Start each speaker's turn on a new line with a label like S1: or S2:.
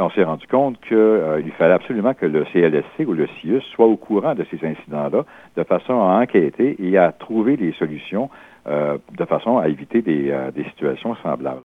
S1: on s'est rendu compte qu'il euh, fallait absolument que le CLSC ou le CIUS soit au courant de ces incidents-là, de façon à enquêter et à trouver des solutions euh, de façon à éviter des euh, situations semblables.